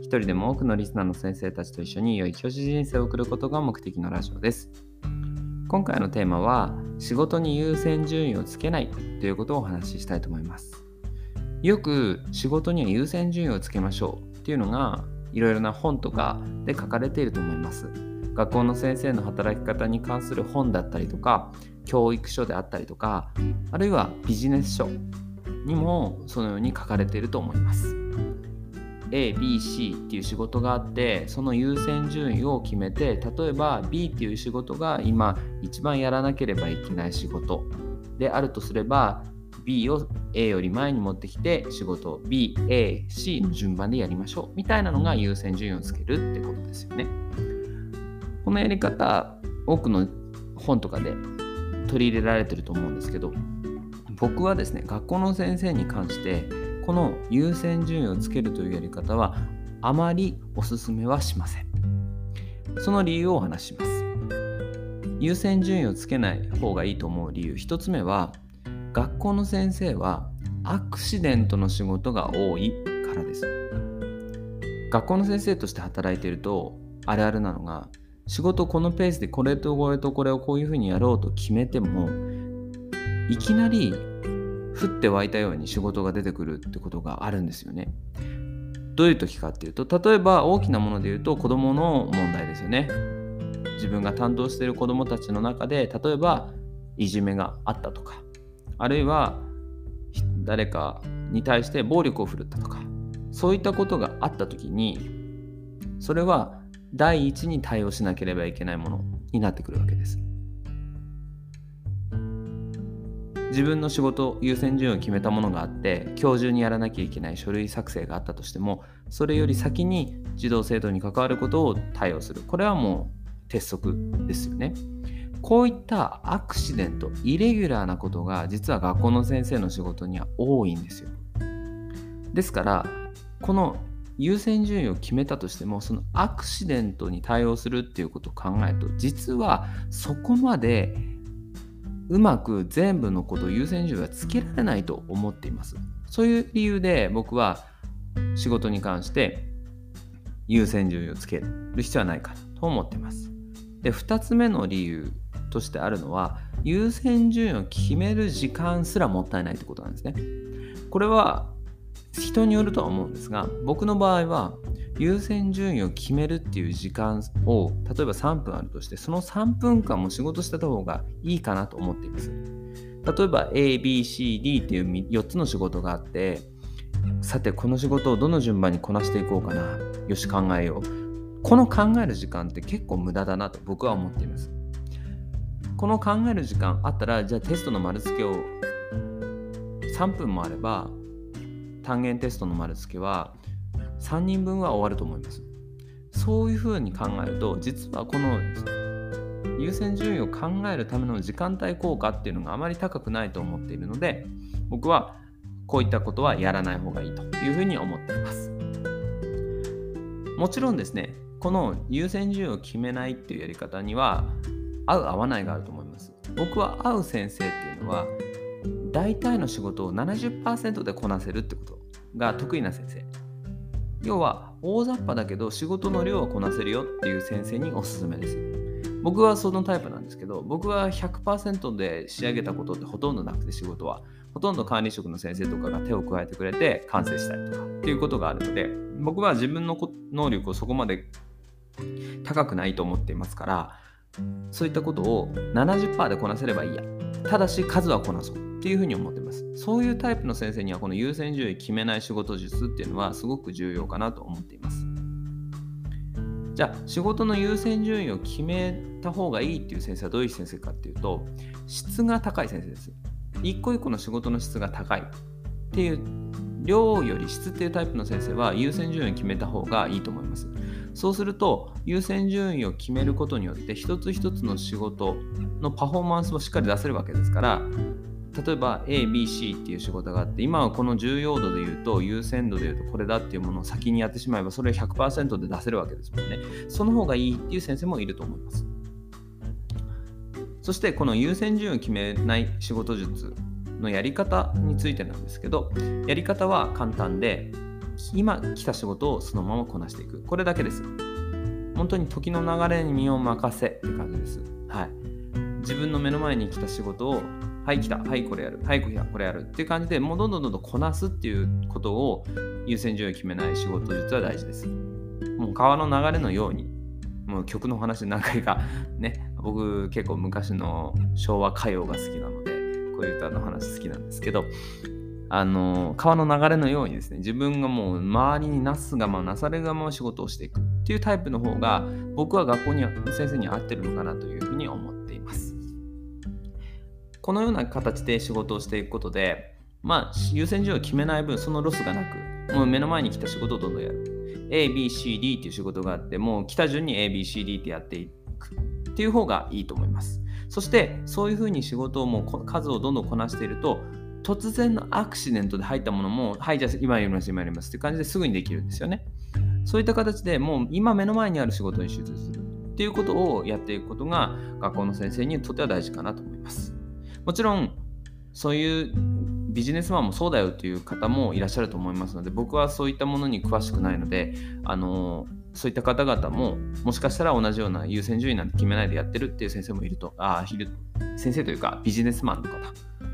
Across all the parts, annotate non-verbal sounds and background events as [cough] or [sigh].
一人でも多くのリスナーの先生たちと一緒に良い教師人生を送ることが目的のラジオです。今回のテーマは仕事に優先順位をつけないということをお話ししたいと思います。よく仕事には優先順位をつけましょうっていうのがいろいろな本とかで書かれていると思います。学校の先生の働き方に関する本だったりとか教育書であったりとかあるいはビジネス書にもそのように書かれていると思います。ABC っていう仕事があってその優先順位を決めて例えば B っていう仕事が今一番やらなければいけない仕事であるとすれば B を A より前に持ってきて仕事を BAC の順番でやりましょうみたいなのが優先順位をつけるってことですよね。このやり方多くの本とかで取り入れられてると思うんですけど僕はですね学校の先生に関してこの優先順位をつけるというやり方はあまりおすすめはしません。その理由をお話します。優先順位をつけない方がいいと思う理由1つ目は学校の先生はアクシデントの仕事が多いからです。学校の先生として働いているとあるあるなのが仕事このペースでこれとこれとこれをこういうふうにやろうと決めてもいきなり降って湧いたように仕事が出てくるってことがあるんですよね。どういう時かっていうと例えば大きなもので言うと子どもの問題ですよね。自分が担当している子どもたちの中で例えばいじめがあったとかあるいは誰かに対して暴力を振るったとかそういったことがあった時にそれは第一に対応しなければいけないものになってくるわけです。自分の仕事優先順位を決めたものがあって今日中にやらなきゃいけない書類作成があったとしてもそれより先に児童生徒に関わることを対応する。これはもう鉄則ですよね。こういったアクシデントイレギュラーなことが実は学校の先生の仕事には多いんですよ。ですからこの優先順位を決めたとしてもそのアクシデントに対応するっていうことを考えると実はそこまでうまく全部のこと優先順位はつけられないと思っています。そういう理由で僕は仕事に関して優先順位をつける必要はないかと思っています。で、2つ目の理由としてあるのは優先順位を決める時間すらもったいないってことなんですね。これは人によるとは思うんですが僕の場合は優先順位を決めるっていう時間を例えば3分あるとしてその3分間も仕事してた方がいいかなと思っています。例えば ABCD っていう4つの仕事があってさてこの仕事をどの順番にこなしていこうかな。よし考えよう。この考える時間って結構無駄だなと僕は思っています。この考える時間あったらじゃあテストの丸付けを3分もあれば単元テストの丸付けは3人分は終わると思います。そういうふうに考えると実はこの優先順位を考えるための時間帯効果っていうのがあまり高くないと思っているので僕はこういったことはやらない方がいいというふうに思っています。もちろんですねこの優先順位を決めないっていうやり方には合う合わないがあると思います。僕は合う先生っていうのは大体の仕事を70%でこなせるってことが得意な先生要は大雑把だけど仕事の量はこなせるよっていう先生におすすめです。僕はそのタイプなんですけど僕は100%で仕上げたことってほとんどなくて仕事はほとんど管理職の先生とかが手を加えてくれて完成したりとかっていうことがあるので僕は自分の能力をそこまで高くないと思っていますからそういったことを70%でこなせればいいやただし数はこなそうっていうふうに思ってます。そういうタイプの先生にはこの優先順位決めない仕事術っていうのはすごく重要かなと思っています。じゃあ仕事の優先順位を決めた方がいいっていう先生はどういう先生かっていうと質が高い先生です。一個一個の仕事の質が高いっていう量より質っていうタイプの先生は優先順位を決めた方がいいと思います。そうすると優先順位を決めることによって一つ一つの仕事のパフォーマンスをしっかり出せるわけですから例えば ABC っていう仕事があって今はこの重要度で言うと優先度で言うとこれだっていうものを先にやってしまえばそれを100%で出せるわけですもんね。その方がいいっていう先生もいると思います。そしてこの優先順位を決めない仕事術のやり方についてなんですけどやり方は簡単で今来た仕事をそのままこなしていく。これだけです。本当に時の流れに身を任せって感じです。はい。自分の目の前に来た仕事をはい来た。はいこれやる。はいこれやるっていう感じでもうどんどんどんどんこなすっていうことを優先順位を決めない仕事術は大事です。もう川の流れのようにもう曲の話何回か [laughs] ね僕結構昔の昭和歌謡が好きなのでこういう歌の話好きなんですけどあの川の流れのようにですね自分がもう周りになすがまなされがま仕事をしていくっていうタイプの方が僕は学校に先生に合ってるのかなというふうに思っています。このような形で仕事をしていくことでまあ優先順位を決めない分そのロスがなくもう目の前に来た仕事をどんどんやる。ABCD っていう仕事があってもう来た順に ABCD ってやっていくっていう方がいいと思います。そしてそういうふうに仕事をもう数をどんどんこなしていると突然のアクシデントで入ったものも、はい、じゃあ今やります、今やりますって感じですぐにできるんですよね。そういった形でもう今目の前にある仕事に集中するっていうことをやっていくことが学校の先生にとっては大事かなと思います。もちろんそういうビジネスマンもそうだよという方もいらっしゃると思いますので僕はそういったものに詳しくないのであのそういった方々ももしかしたら同じような優先順位なんて決めないでやってるっていう先生もいるとあいる先生というかビジネスマンの方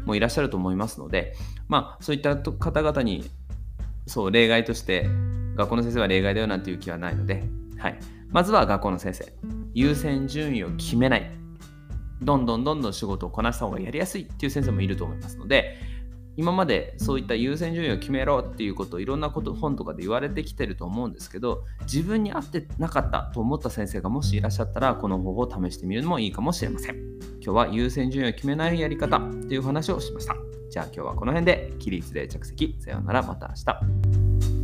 もいらっしゃると思いますのでまあそういった方々にそう例外として学校の先生は例外だよなんていう気はないので、はい、まずは学校の先生。優先順位を決めない。どんどんどんどん仕事をこなした方がやりやすいっていう先生もいると思いますので今までそういった優先順位を決めろっていうことをいろんなこと本とかで言われてきてると思うんですけど自分に合ってなかったと思った先生がもしいらっしゃったらこの方法を試してみるのもいいかもしれません。今日は優先順位を決めないやり方っていう話をしました。じゃあ今日はこの辺で起立で着席。さようならまた明日。